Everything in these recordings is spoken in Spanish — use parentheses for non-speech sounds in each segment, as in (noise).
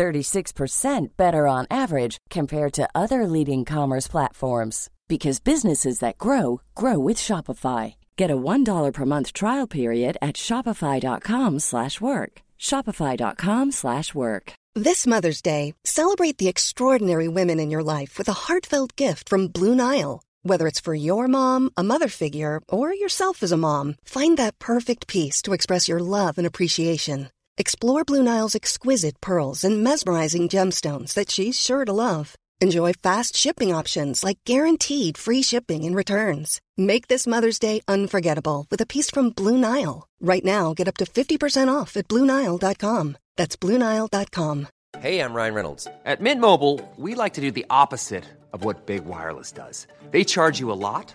36% better on average compared to other leading commerce platforms because businesses that grow grow with Shopify. Get a $1 per month trial period at shopify.com/work. shopify.com/work. This Mother's Day, celebrate the extraordinary women in your life with a heartfelt gift from Blue Nile. Whether it's for your mom, a mother figure, or yourself as a mom, find that perfect piece to express your love and appreciation. Explore Blue Nile's exquisite pearls and mesmerizing gemstones that she's sure to love. Enjoy fast shipping options like guaranteed free shipping and returns. Make this Mother's Day unforgettable with a piece from Blue Nile. Right now, get up to 50% off at BlueNile.com. That's BlueNile.com. Hey, I'm Ryan Reynolds. At Mint Mobile, we like to do the opposite of what Big Wireless does. They charge you a lot,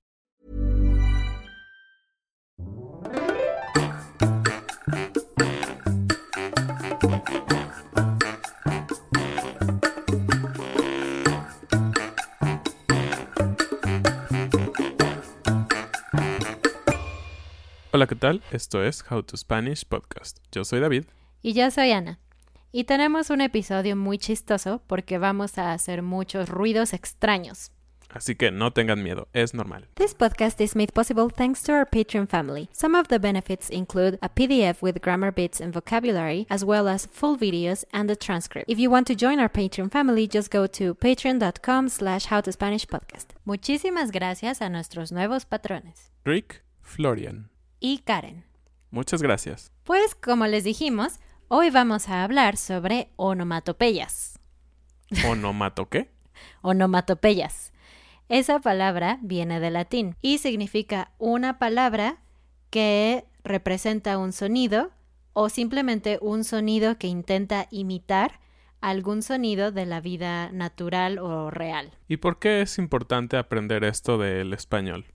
Hola, ¿qué tal? Esto es How to Spanish Podcast. Yo soy David. Y yo soy Ana. Y tenemos un episodio muy chistoso porque vamos a hacer muchos ruidos extraños. Así que no tengan miedo, es normal. This podcast is made possible thanks to our Patreon family. Some of the benefits include a PDF with grammar bits and vocabulary, as well as full videos and a transcript. If you want to join our Patreon family, just go to patreon.com slash howtospanishpodcast. Muchísimas gracias a nuestros nuevos patrones. Rick Florian. Y Karen. Muchas gracias. Pues como les dijimos, hoy vamos a hablar sobre onomatopeyas. (laughs) ¿Onomato qué? Onomatopeyas. Esa palabra viene del latín y significa una palabra que representa un sonido o simplemente un sonido que intenta imitar algún sonido de la vida natural o real. ¿Y por qué es importante aprender esto del español?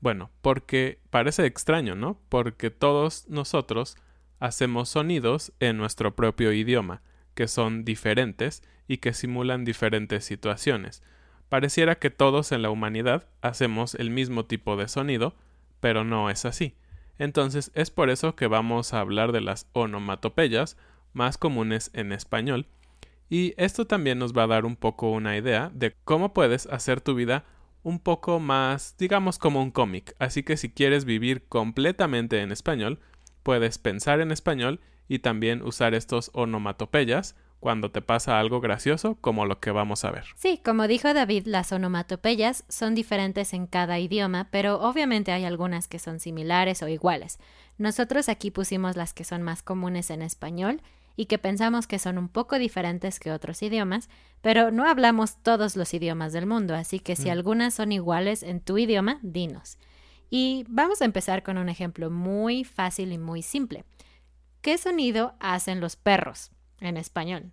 Bueno, porque parece extraño, ¿no? Porque todos nosotros hacemos sonidos en nuestro propio idioma, que son diferentes y que simulan diferentes situaciones. Pareciera que todos en la humanidad hacemos el mismo tipo de sonido, pero no es así. Entonces es por eso que vamos a hablar de las onomatopeyas más comunes en español, y esto también nos va a dar un poco una idea de cómo puedes hacer tu vida un poco más, digamos, como un cómic. Así que si quieres vivir completamente en español, puedes pensar en español y también usar estos onomatopeyas cuando te pasa algo gracioso como lo que vamos a ver. Sí, como dijo David, las onomatopeyas son diferentes en cada idioma, pero obviamente hay algunas que son similares o iguales. Nosotros aquí pusimos las que son más comunes en español y que pensamos que son un poco diferentes que otros idiomas, pero no hablamos todos los idiomas del mundo, así que si algunas son iguales en tu idioma, dinos. Y vamos a empezar con un ejemplo muy fácil y muy simple. ¿Qué sonido hacen los perros en español?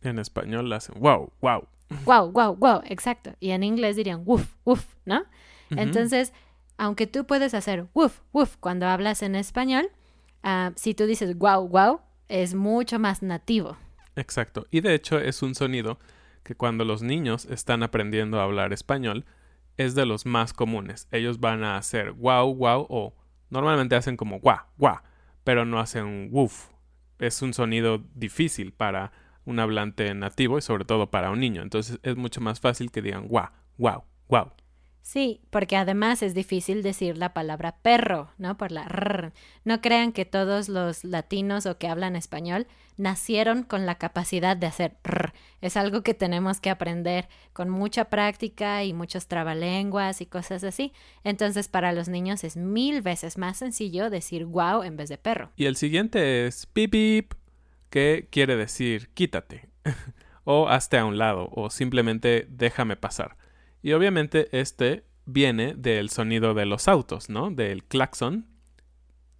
En español hacen wow, wow. Wow, wow, wow, exacto. Y en inglés dirían woof, woof, ¿no? Entonces, aunque tú puedes hacer woof, woof cuando hablas en español, ah, si tú dices wow, wow, es mucho más nativo. Exacto. Y de hecho es un sonido que cuando los niños están aprendiendo a hablar español es de los más comunes. Ellos van a hacer wow, wow o normalmente hacen como guau, guau, pero no hacen woof. Es un sonido difícil para un hablante nativo y sobre todo para un niño. Entonces es mucho más fácil que digan guau, guau, guau. Sí, porque además es difícil decir la palabra perro, ¿no? Por la rr. No crean que todos los latinos o que hablan español nacieron con la capacidad de hacer rr. Es algo que tenemos que aprender con mucha práctica y muchos trabalenguas y cosas así. Entonces, para los niños es mil veces más sencillo decir wow en vez de perro. Y el siguiente es pip pip, que quiere decir quítate, (laughs) o hazte a un lado, o simplemente déjame pasar. Y obviamente este viene del sonido de los autos, ¿no? Del claxon.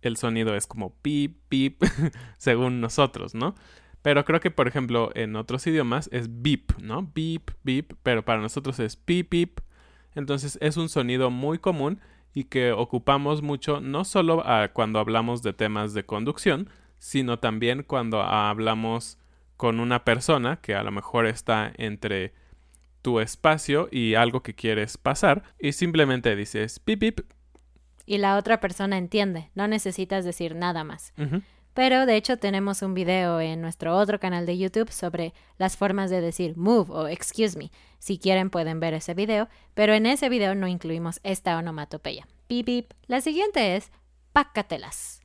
El sonido es como pip, pip, (laughs) según nosotros, ¿no? Pero creo que, por ejemplo, en otros idiomas es beep, ¿no? Beep, beep, pero para nosotros es pip, pip. Entonces es un sonido muy común y que ocupamos mucho no solo cuando hablamos de temas de conducción, sino también cuando hablamos con una persona que a lo mejor está entre tu espacio y algo que quieres pasar y simplemente dices pip pip. Y la otra persona entiende, no necesitas decir nada más. Pero de hecho tenemos un video en nuestro otro canal de YouTube sobre las formas de decir move o excuse me. Si quieren pueden ver ese video, pero en ese video no incluimos esta onomatopeya. Pip pip. La siguiente es pácatelas.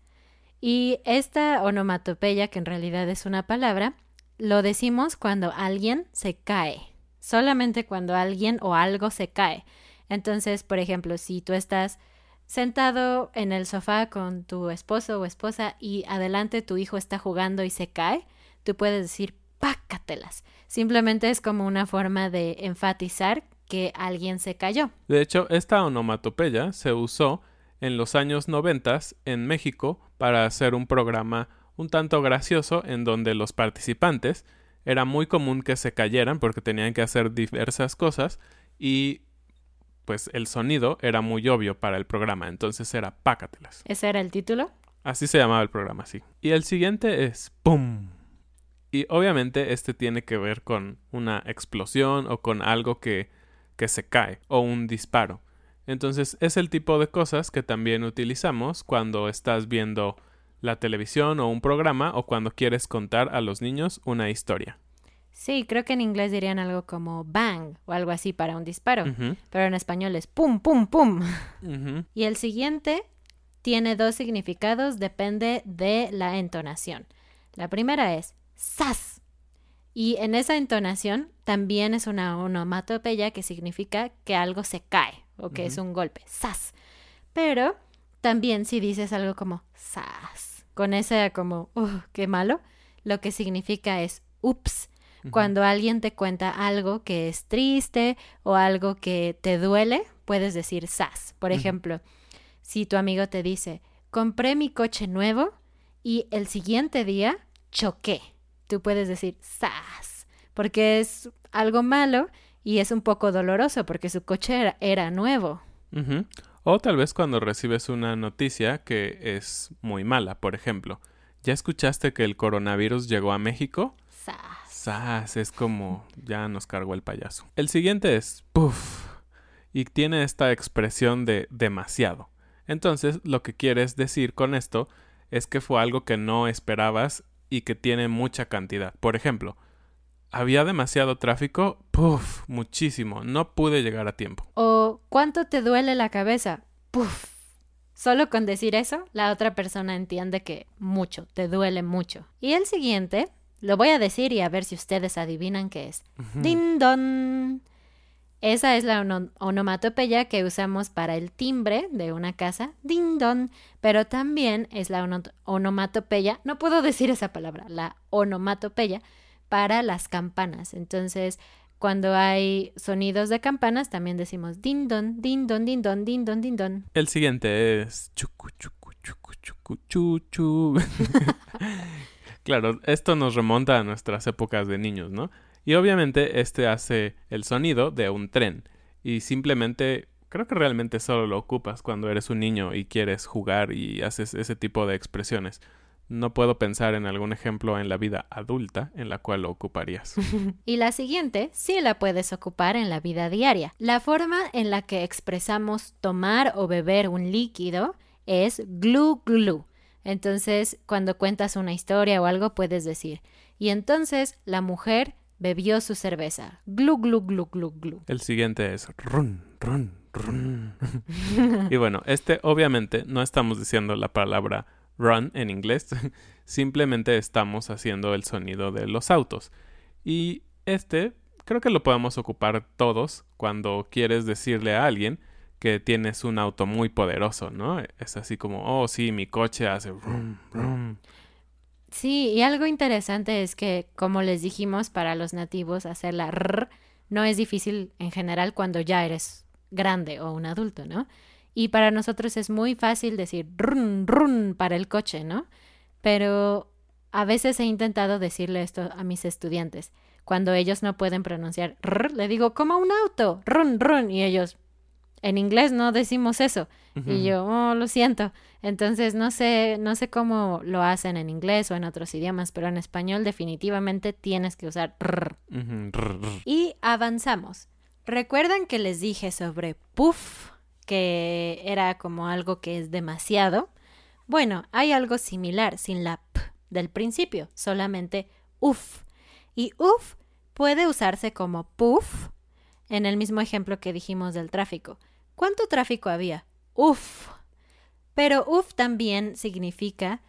Y esta onomatopeya, que en realidad es una palabra, lo decimos cuando alguien se cae solamente cuando alguien o algo se cae. Entonces, por ejemplo, si tú estás sentado en el sofá con tu esposo o esposa y adelante tu hijo está jugando y se cae, tú puedes decir pácatelas. Simplemente es como una forma de enfatizar que alguien se cayó. De hecho, esta onomatopeya se usó en los años noventas en México para hacer un programa un tanto gracioso en donde los participantes era muy común que se cayeran porque tenían que hacer diversas cosas y pues el sonido era muy obvio para el programa, entonces era pácatelas. ¿Ese era el título? Así se llamaba el programa, sí. Y el siguiente es ¡Pum! Y obviamente este tiene que ver con una explosión o con algo que, que se cae o un disparo. Entonces es el tipo de cosas que también utilizamos cuando estás viendo la televisión o un programa o cuando quieres contar a los niños una historia. Sí, creo que en inglés dirían algo como bang o algo así para un disparo, pero en español es pum, pum, pum. Y el siguiente tiene dos significados, depende de la entonación. La primera es sas. Y en esa entonación también es una onomatopeya que significa que algo se cae o que es un golpe, sas. Pero también si dices algo como sas con ese como, uh, qué malo, lo que significa es ups. Cuando alguien te cuenta algo que es triste o algo que te duele, puedes decir sas. Por ejemplo, si tu amigo te dice, compré mi coche nuevo y el siguiente día choqué, tú puedes decir sas, porque es algo malo y es un poco doloroso porque su coche era, nuevo. O tal vez cuando recibes una noticia que es muy mala, por ejemplo. ¿Ya escuchaste que el coronavirus llegó a México? Sas. Sas, es como ya nos cargó el payaso. El siguiente es puff. Y tiene esta expresión de demasiado. Entonces, lo que quieres decir con esto es que fue algo que no esperabas y que tiene mucha cantidad. Por ejemplo, había demasiado tráfico, puff, muchísimo, no pude llegar a tiempo. O ¿cuánto te duele la cabeza? Puff. Solo con decir eso, la otra persona entiende que mucho, te duele mucho. Y el siguiente, lo voy a decir y a ver si ustedes adivinan qué es. Din don. Esa es la onomatopeya que usamos para el timbre de una casa, din don, pero también es la onomatopeya, no puedo decir esa palabra, la onomatopeya para las campanas. Entonces, cuando hay sonidos de campanas, también decimos din don, din don, din don, din don, din don. El siguiente es chucu, chucu, chucu, chucu, chuchu. (laughs) claro, esto nos remonta a nuestras épocas de niños, ¿no? Y obviamente este hace el sonido de un tren. Y simplemente creo que realmente solo lo ocupas cuando eres un niño y quieres jugar y haces ese tipo de expresiones no puedo pensar en algún ejemplo en la vida adulta en la cual lo ocuparías. (laughs) y la siguiente sí la puedes ocupar en la vida diaria. La forma en la que expresamos tomar o beber un líquido es glu glu. Entonces, cuando cuentas una historia o algo, puedes decir, y entonces la mujer bebió su cerveza. Glu glu glu glu glu. El siguiente es run, run, run. (laughs) y bueno, este obviamente no estamos diciendo la palabra run en inglés, (laughs) simplemente estamos haciendo el sonido de los autos. Y este creo que lo podemos ocupar todos cuando quieres decirle a alguien que tienes un auto muy poderoso, ¿no? Es así como, oh, sí, mi coche hace rum, rum. Sí, y algo interesante es que, como les dijimos, para los nativos hacer la r no es difícil en general cuando ya eres grande o un adulto, ¿no? Y para nosotros es muy fácil decir run, run para el coche, ¿no? Pero a veces he intentado decirle esto a mis estudiantes. Cuando ellos no pueden pronunciar r, le digo como un auto, run, run, y ellos, en inglés no decimos eso. Y yo, oh, lo siento. Entonces no sé, no sé cómo lo hacen en inglés o en otros idiomas, pero en español definitivamente tienes que usar r. Y avanzamos. ¿Recuerdan que les dije sobre puff, que era como algo que es demasiado? Bueno, hay algo similar sin la p del principio, solamente uf. Y uf puede usarse como puff en el mismo ejemplo que dijimos del tráfico. ¿Cuánto tráfico había? Uf. Pero uf también significa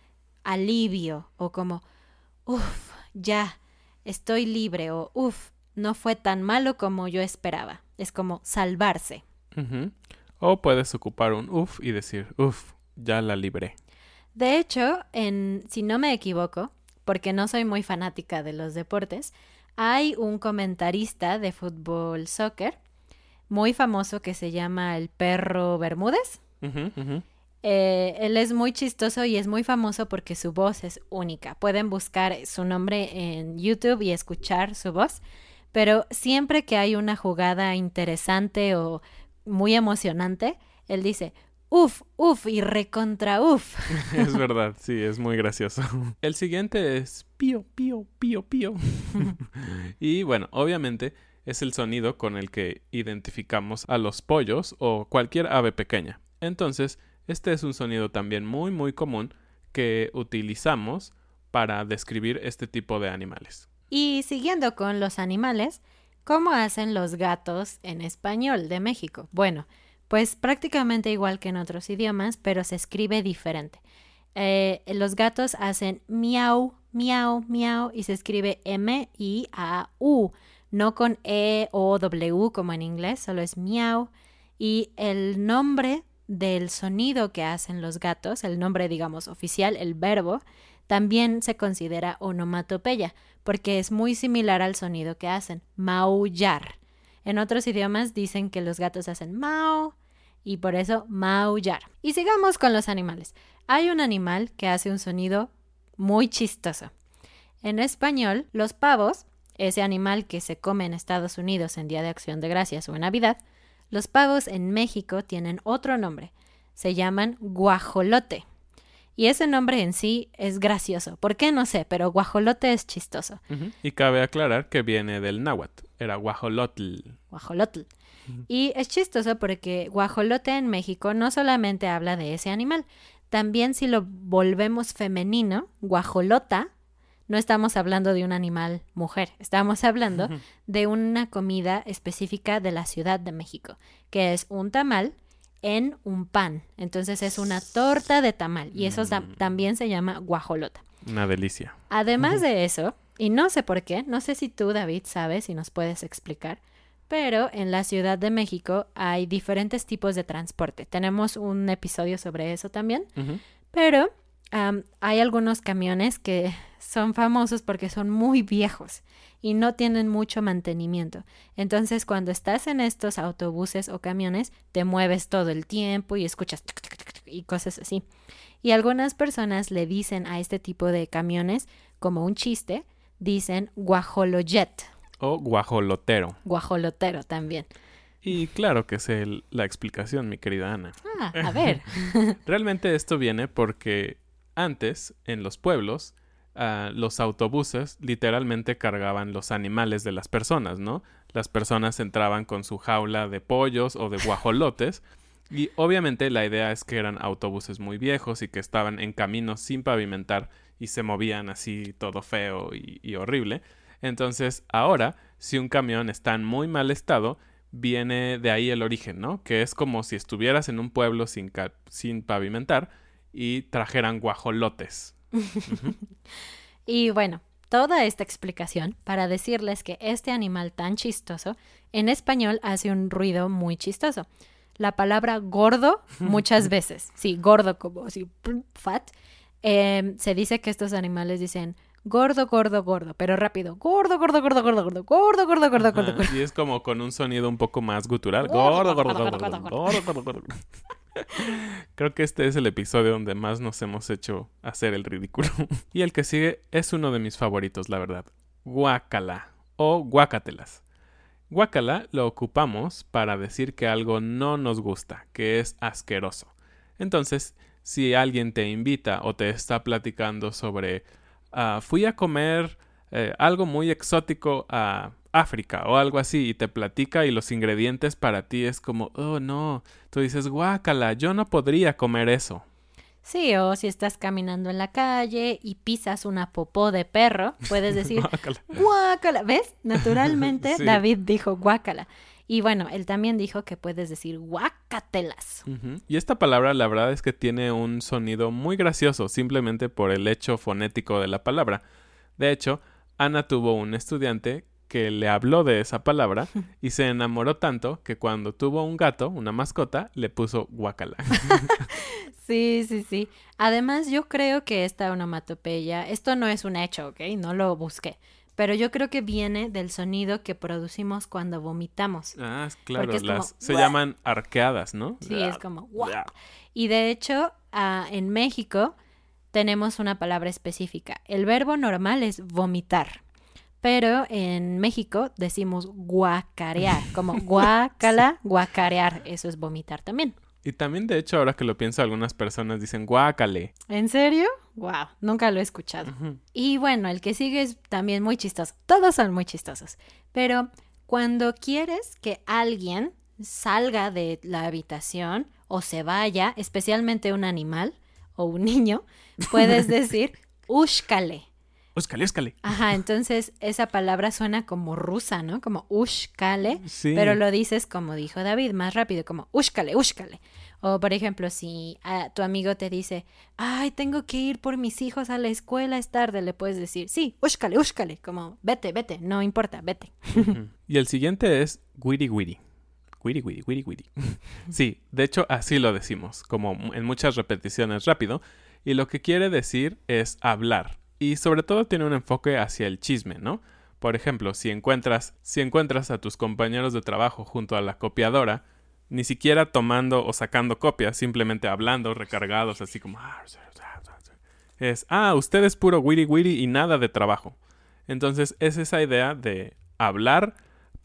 alivio o como uf, ya, estoy libre o uf, no fue tan malo como yo esperaba. Es como salvarse. O puedes ocupar un uf y decir uf, ya la libré. De hecho, en, si no me equivoco, porque no soy muy fanática de los deportes, hay un comentarista de fútbol soccer muy famoso que se llama el perro Bermúdez. Eh, él es muy chistoso y es muy famoso porque su voz es única. Pueden buscar su nombre en YouTube y escuchar su voz. Pero siempre que hay una jugada interesante o muy emocionante, él dice, uf, uf y recontra uf. (laughs) Es verdad, sí, es muy gracioso. (laughs) El siguiente es pío, pío, pío, pío. (laughs) y bueno, obviamente es el sonido con el que identificamos a los pollos o cualquier ave pequeña. Entonces, este es un sonido también muy muy común que utilizamos para describir este tipo de animales. Y siguiendo con los animales, ¿cómo hacen los gatos en español de México? Bueno, pues prácticamente igual que en otros idiomas, pero se escribe diferente. Eh, los gatos hacen miau, miau, miau y se escribe M-I-A-U no con E o W como en inglés, solo es miau. Y el nombre del sonido que hacen los gatos, el nombre digamos oficial, el verbo, también se considera onomatopeya, porque es muy similar al sonido que hacen, maullar. En otros idiomas dicen que los gatos hacen mau y por eso maullar. Y sigamos con los animales. Hay un animal que hace un sonido muy chistoso. En español, los pavos ese animal que se come en Estados Unidos en Día de Acción de Gracias o en Navidad, los pavos en México tienen otro nombre. Se llaman guajolote. Y ese nombre en sí es gracioso. ¿Por qué? No sé, pero guajolote es chistoso. Y cabe aclarar que viene del náhuatl. Era guajolotl. Guajolotl. Y es chistoso porque guajolote en México no solamente habla de ese animal, también si lo volvemos femenino, guajolota no estamos hablando de un animal mujer, estamos hablando de una comida específica de la Ciudad de México, que es un tamal en un pan. Entonces es una torta de tamal y eso mm. también se llama guajolota. Una delicia. Además de eso, y no sé por qué, no sé si tú David sabes y nos puedes explicar, pero en la Ciudad de México hay diferentes tipos de transporte. Tenemos un episodio sobre eso también, pero hay algunos camiones que son famosos porque son muy viejos y no tienen mucho mantenimiento. Entonces, cuando estás en estos autobuses o camiones, te mueves todo el tiempo y escuchas y cosas así. Y algunas personas le dicen a este tipo de camiones, como un chiste, dicen guajolojet. O guajolotero. Guajolotero también. Y claro que sé la explicación, mi querida Ana. Ah, a ver. (laughs) Realmente esto viene porque antes, en los pueblos, ah, los autobuses literalmente cargaban los animales de las personas, ¿no? Las personas entraban con su jaula de pollos o de guajolotes. Y obviamente la idea es que eran autobuses muy viejos y que estaban en caminos sin pavimentar y se movían así todo feo y, horrible. Entonces ahora, si un camión está en muy mal estado, viene de ahí el origen, ¿no? Que es como si estuvieras en un pueblo sin pavimentar y trajeran guajolotes. y bueno, toda esta explicación para decirles que este animal tan chistoso en español hace un ruido muy chistoso. La palabra gordo muchas veces, sí, gordo como así, fat, em, se dice que estos animales dicen gordo, gordo, gordo, pero rápido, gordo, gordo, gordo, gordo, gordo, gordo, gordo, gordo, gordo. Y es como con un sonido un poco más gutural. Gordo, gordo, gordo, gordo, gordo, gordo, gordo. (laughs) Creo que este es el episodio donde más nos hemos hecho hacer el ridículo. (laughs) y el que sigue es uno de mis favoritos, la verdad. Guacala o guacatelas. Guacala lo ocupamos para decir que algo no nos gusta, que es asqueroso. Entonces, si alguien te invita o te está platicando sobre uh, fui a comer eh, algo muy exótico a África o algo así y te platica y los ingredientes para ti es como, oh no, tú dices, guácala, yo no podría comer eso. Sí, o si estás caminando en la calle y pisas una popó de perro, puedes (laughs) decir, guácala. ¿Ves? (laughs) Naturalmente David dijo guácala. Y bueno, él también dijo que puedes decir guacatelas. Y esta palabra, la verdad es que tiene un sonido muy gracioso, simplemente por el hecho fonético de la palabra. De hecho, Ana tuvo un estudiante que le habló de esa palabra (laughs) y se enamoró tanto que cuando tuvo un gato, una mascota, le puso guacala. (laughs) sí, sí, sí. Además, yo creo que esta onomatopeya, esto no es un hecho, ¿ok? No lo busqué. Pero yo creo que viene del sonido que producimos cuando vomitamos. Ah, claro, las se llaman arqueadas, ¿no? Sí, es como Y de hecho, ah, en México tenemos una palabra específica. El verbo normal es vomitar pero en México decimos guacarear, como guacala, (laughs) guacarear, eso es vomitar también. Y también, de hecho, ahora que lo pienso, algunas personas dicen guacale. ¿En serio? Wow, nunca lo he escuchado. Y bueno, el que sigue es también muy chistoso. Todos son muy chistosos. Pero cuando quieres que alguien salga de la habitación o se vaya, especialmente un animal o un niño, puedes (laughs) decir ushkale. Ushkale, ushkale. Ajá, entonces esa palabra suena como rusa, ¿no? Como ushkale, sí. pero lo dices como dijo David, más rápido, como ushkale, ushkale. O por ejemplo, si tu amigo te dice, ay, tengo que ir por mis hijos a la escuela, es tarde, le puedes decir, sí, ushkale, ushkale, como vete, vete, no importa, vete. y el siguiente es wiri wiri. Wiri wiri, wiri wiri. sí, de hecho así lo decimos, como en muchas repeticiones rápido, y lo que quiere decir es hablar y sobre todo tiene un enfoque hacia el chisme, ¿no? Por ejemplo, si encuentras, si encuentras a tus compañeros de trabajo junto a la copiadora, ni siquiera tomando o sacando copias, simplemente hablando, recargados, así como... Ah, es, ah, usted es puro wiri wiri y nada de trabajo. Entonces es esa idea de hablar,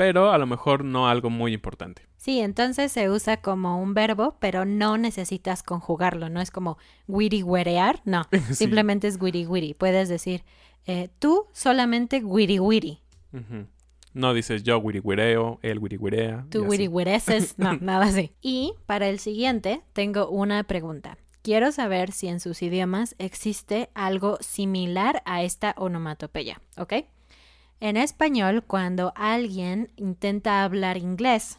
pero a lo mejor no algo muy importante. Sí, entonces se usa como un verbo, pero no necesitas conjugarlo, no es como wiri no, (laughs) simplemente es wiri wiri. Puedes decir, eh, tú solamente wiri wiri. No dices yo wiri él wiri Tú wiri no, (laughs) nada así. Y para el siguiente tengo una pregunta. Quiero saber si en sus idiomas existe algo similar a esta onomatopeya, ¿ok? En español, cuando alguien intenta hablar inglés,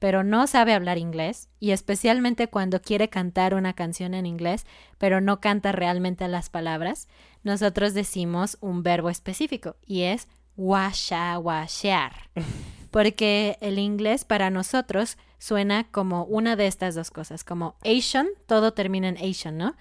pero no sabe hablar inglés, y especialmente cuando quiere cantar una canción en inglés, pero no canta realmente las palabras, nosotros decimos un verbo específico y es washa washear. (laughs) Porque el inglés para nosotros suena como una de estas dos cosas, como Asian, todo termina en Asian, ¿no?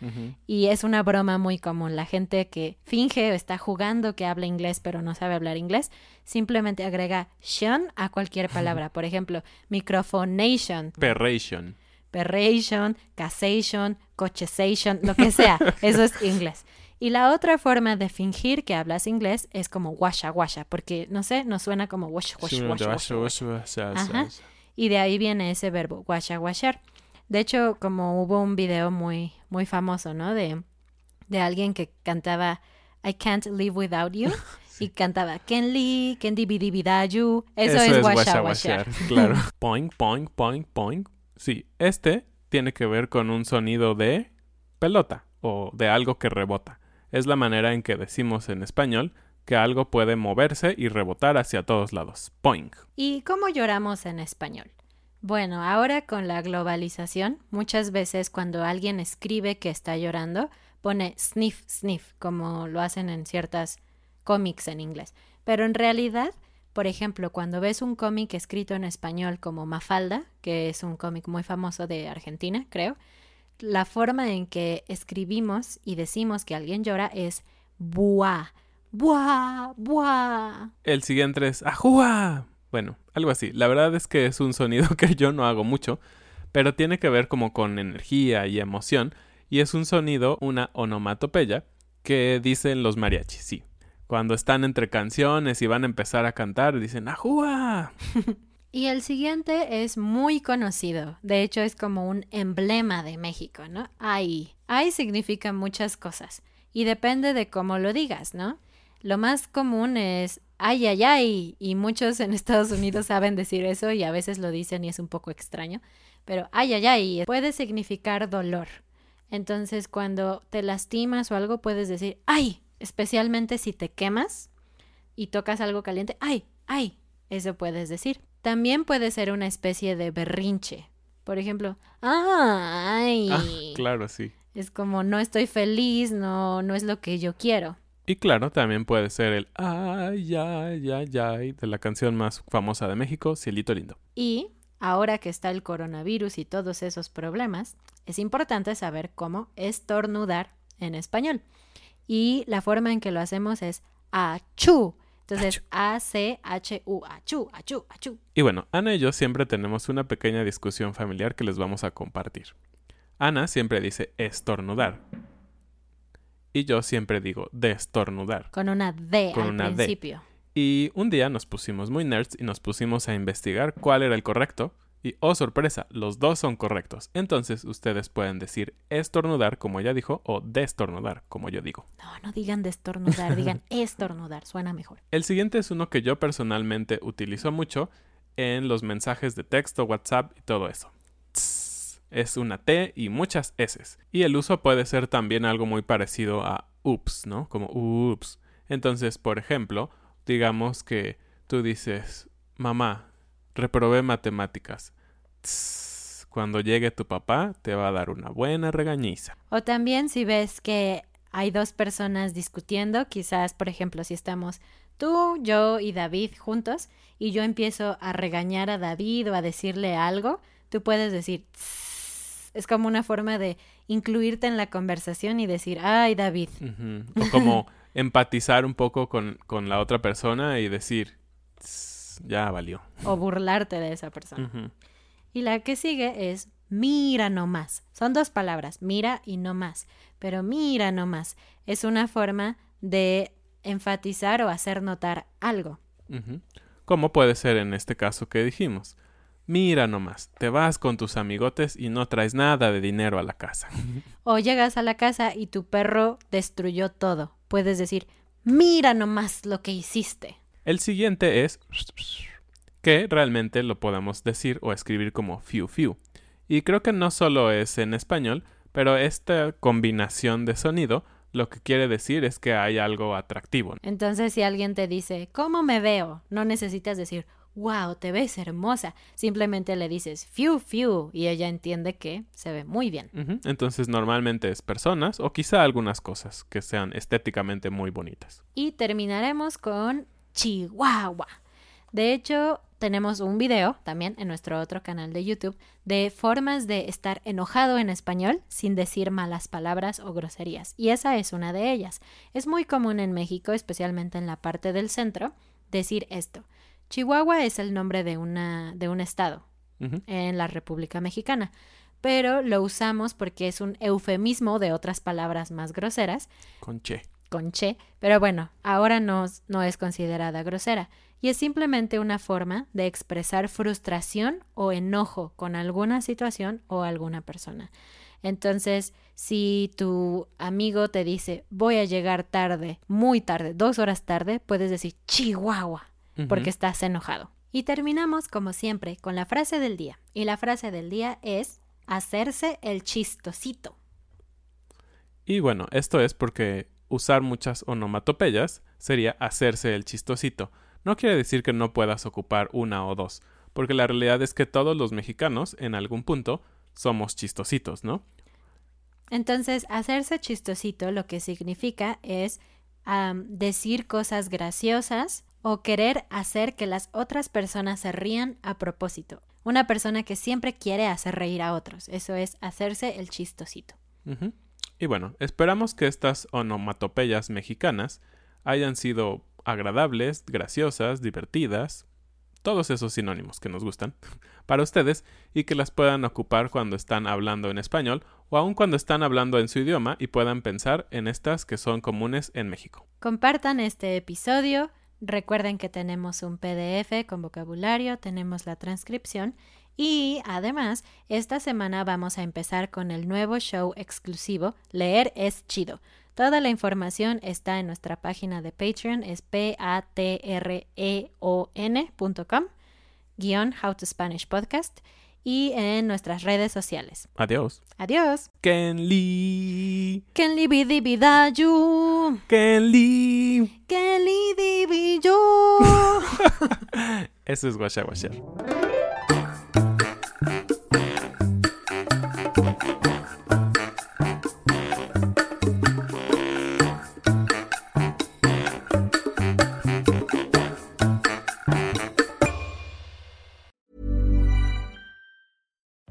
Y es una broma muy común. La gente que finge o está jugando que habla inglés pero no sabe hablar inglés, simplemente agrega shun a cualquier palabra. Por ejemplo, microphonation. Perration. Perration, casation, cochesation, lo que sea. (laughs) Eso es inglés. Y la otra forma de fingir que hablas inglés es como washa washa, porque no sé, nos suena como wash wash wash. Y de ahí viene ese verbo, washa washar. De hecho, como hubo un video muy, muy famoso, ¿no? De, de alguien que cantaba I can't live without you. (laughs) Y cantaba Ken Lee, Ken Eso, Eso es, es washa, washar. Claro. (laughs) poink, poink, poink, poink. Sí, este tiene que ver con un sonido de pelota o de algo que rebota. Es la manera en que decimos en español que algo puede moverse y rebotar hacia todos lados. Poing. ¿Y cómo lloramos en español? Bueno, ahora con la globalización, muchas veces cuando alguien escribe que está llorando, pone sniff, sniff, como lo hacen en ciertas cómics en inglés. Pero en realidad, por ejemplo, cuando ves un cómic escrito en español como Mafalda, que es un cómic muy famoso de Argentina, creo, la forma en que escribimos y decimos que alguien llora es buah, buah, buah. El siguiente es ajúa. Bueno, algo así. La verdad es que es un sonido (laughs) que yo no hago mucho, pero tiene que ver como con energía y emoción, y es un sonido, una onomatopeya, que dicen los mariachis, sí. Cuando están entre canciones y van a empezar a cantar, dicen ¡Ajúa! (laughs) Y el siguiente es muy conocido. De hecho, es como un emblema de México, ¿no? Ay. Ay significa muchas cosas. Y depende de cómo lo digas, ¿no? Lo más común es ay, ay, ay. Y muchos en Estados Unidos saben decir eso y a veces lo dicen y es un poco extraño. Pero ay, ay, ay puede significar dolor. Entonces, cuando te lastimas o algo, puedes decir ay, especialmente si te quemas y tocas algo caliente. ay, ay. Eso puedes decir. También puede ser una especie de berrinche. Por ejemplo, ¡ay! Ah, claro, sí. Es como no estoy feliz, no, no es lo que yo quiero. Y claro, también puede ser el ay, ay, ay, ay de la canción más famosa de México, Cielito Lindo. Y ahora que está el coronavirus y todos esos problemas, es importante saber cómo estornudar en español. Y la forma en que lo hacemos es achú. Entonces, A-C-H-U, achú, achú, achú. Y bueno, Ana y yo siempre tenemos una pequeña discusión familiar que les vamos a compartir. Ana siempre dice estornudar. Y yo siempre digo destornudar. Con una D Con al una D. principio. Y un día nos pusimos muy nerds y nos pusimos a investigar cuál era el correcto. Y oh sorpresa, los dos son correctos. Entonces ustedes pueden decir estornudar como ella dijo o destornudar como yo digo. No, no digan destornudar, (laughs) digan estornudar, suena mejor. El siguiente es uno que yo personalmente utilizo mucho en los mensajes de texto, WhatsApp y todo eso. Es una T y muchas S. Y el uso puede ser también algo muy parecido a ups, ¿no? Como ups. Entonces, por ejemplo, digamos que tú dices, mamá, reprobé matemáticas. Tss, Cuando llegue tu papá, te va a dar una buena regañiza. O también si ves que hay dos personas discutiendo, quizás, por ejemplo, si estamos tú, yo y David juntos, y yo empiezo a regañar a David o a decirle algo, tú puedes decir, "Tss". Es como una forma de incluirte en la conversación y decir, ay, David. O como (laughs) empatizar un poco con, con la otra persona y decir, "Tss, ya valió. o burlarte de esa persona. Y la que sigue es mira no más. Son dos palabras, mira y no más. Pero mira no más es una forma de enfatizar o hacer notar algo. Ujú. Como puede ser en este caso que dijimos. Mira nomás, te vas con tus amigotes y no traes nada de dinero a la casa. (laughs) O llegas a la casa y tu perro destruyó todo. Puedes decir, mira nomás lo que hiciste. El siguiente es que realmente lo podemos decir o escribir como fiu fiu. Y creo que no solo es en español, pero esta combinación de sonido lo que quiere decir es que hay algo atractivo. Entonces si alguien te dice, ¿cómo me veo? No necesitas decir, wow, te ves hermosa. Simplemente le dices, fiu, fiu, y ella entiende que se ve muy bien. Entonces normalmente es personas o quizá algunas cosas que sean estéticamente muy bonitas. Y terminaremos con Chihuahua. De hecho, tenemos un video también en nuestro otro canal de YouTube de formas de estar enojado en español sin decir malas palabras o groserías. Y esa es una de ellas. Es muy común en México, especialmente en la parte del centro, decir esto. Chihuahua es el nombre de, una, de un estado en la República Mexicana, pero lo usamos porque es un eufemismo de otras palabras más groseras Con che. con che, pero bueno, ahora no, no es considerada grosera y es simplemente una forma de expresar frustración o enojo con alguna situación o alguna persona. Entonces, si tu amigo te dice voy a llegar tarde, muy tarde, dos horas tarde, puedes decir Chihuahua, porque estás enojado. Y terminamos, como siempre, con la frase del día. Y la frase del día es hacerse el chistosito. Y bueno, esto es porque usar muchas onomatopeyas sería hacerse el chistosito. No quiere decir que no puedas ocupar una o dos, porque la realidad es que todos los mexicanos, en algún punto, somos chistositos, ¿no? Entonces, hacerse chistosito lo que significa es decir cosas graciosas o querer hacer que las otras personas se rían a propósito. Una persona que siempre quiere hacer reír a otros. Eso es hacerse el chistosito. Y bueno, esperamos que estas onomatopeyas mexicanas hayan sido agradables, graciosas, divertidas, todos esos sinónimos que nos gustan, (laughs) para ustedes y que las puedan ocupar cuando están hablando en español o aun cuando están hablando en su idioma y puedan pensar en estas que son comunes en México. Compartan este episodio. Recuerden que tenemos un PDF con vocabulario, tenemos la transcripción y además esta semana vamos a empezar con el nuevo show exclusivo Leer es chido. Toda la información está en nuestra página de Patreon, es p-a-t-r-e-o-n.com, guion How to Spanish Podcast, y en nuestras redes sociales. Adiós. Adiós. Kenli. Kenli bidibidayu. Kenli. Kenli dibiyo. (laughs) Eso es guasha guasha.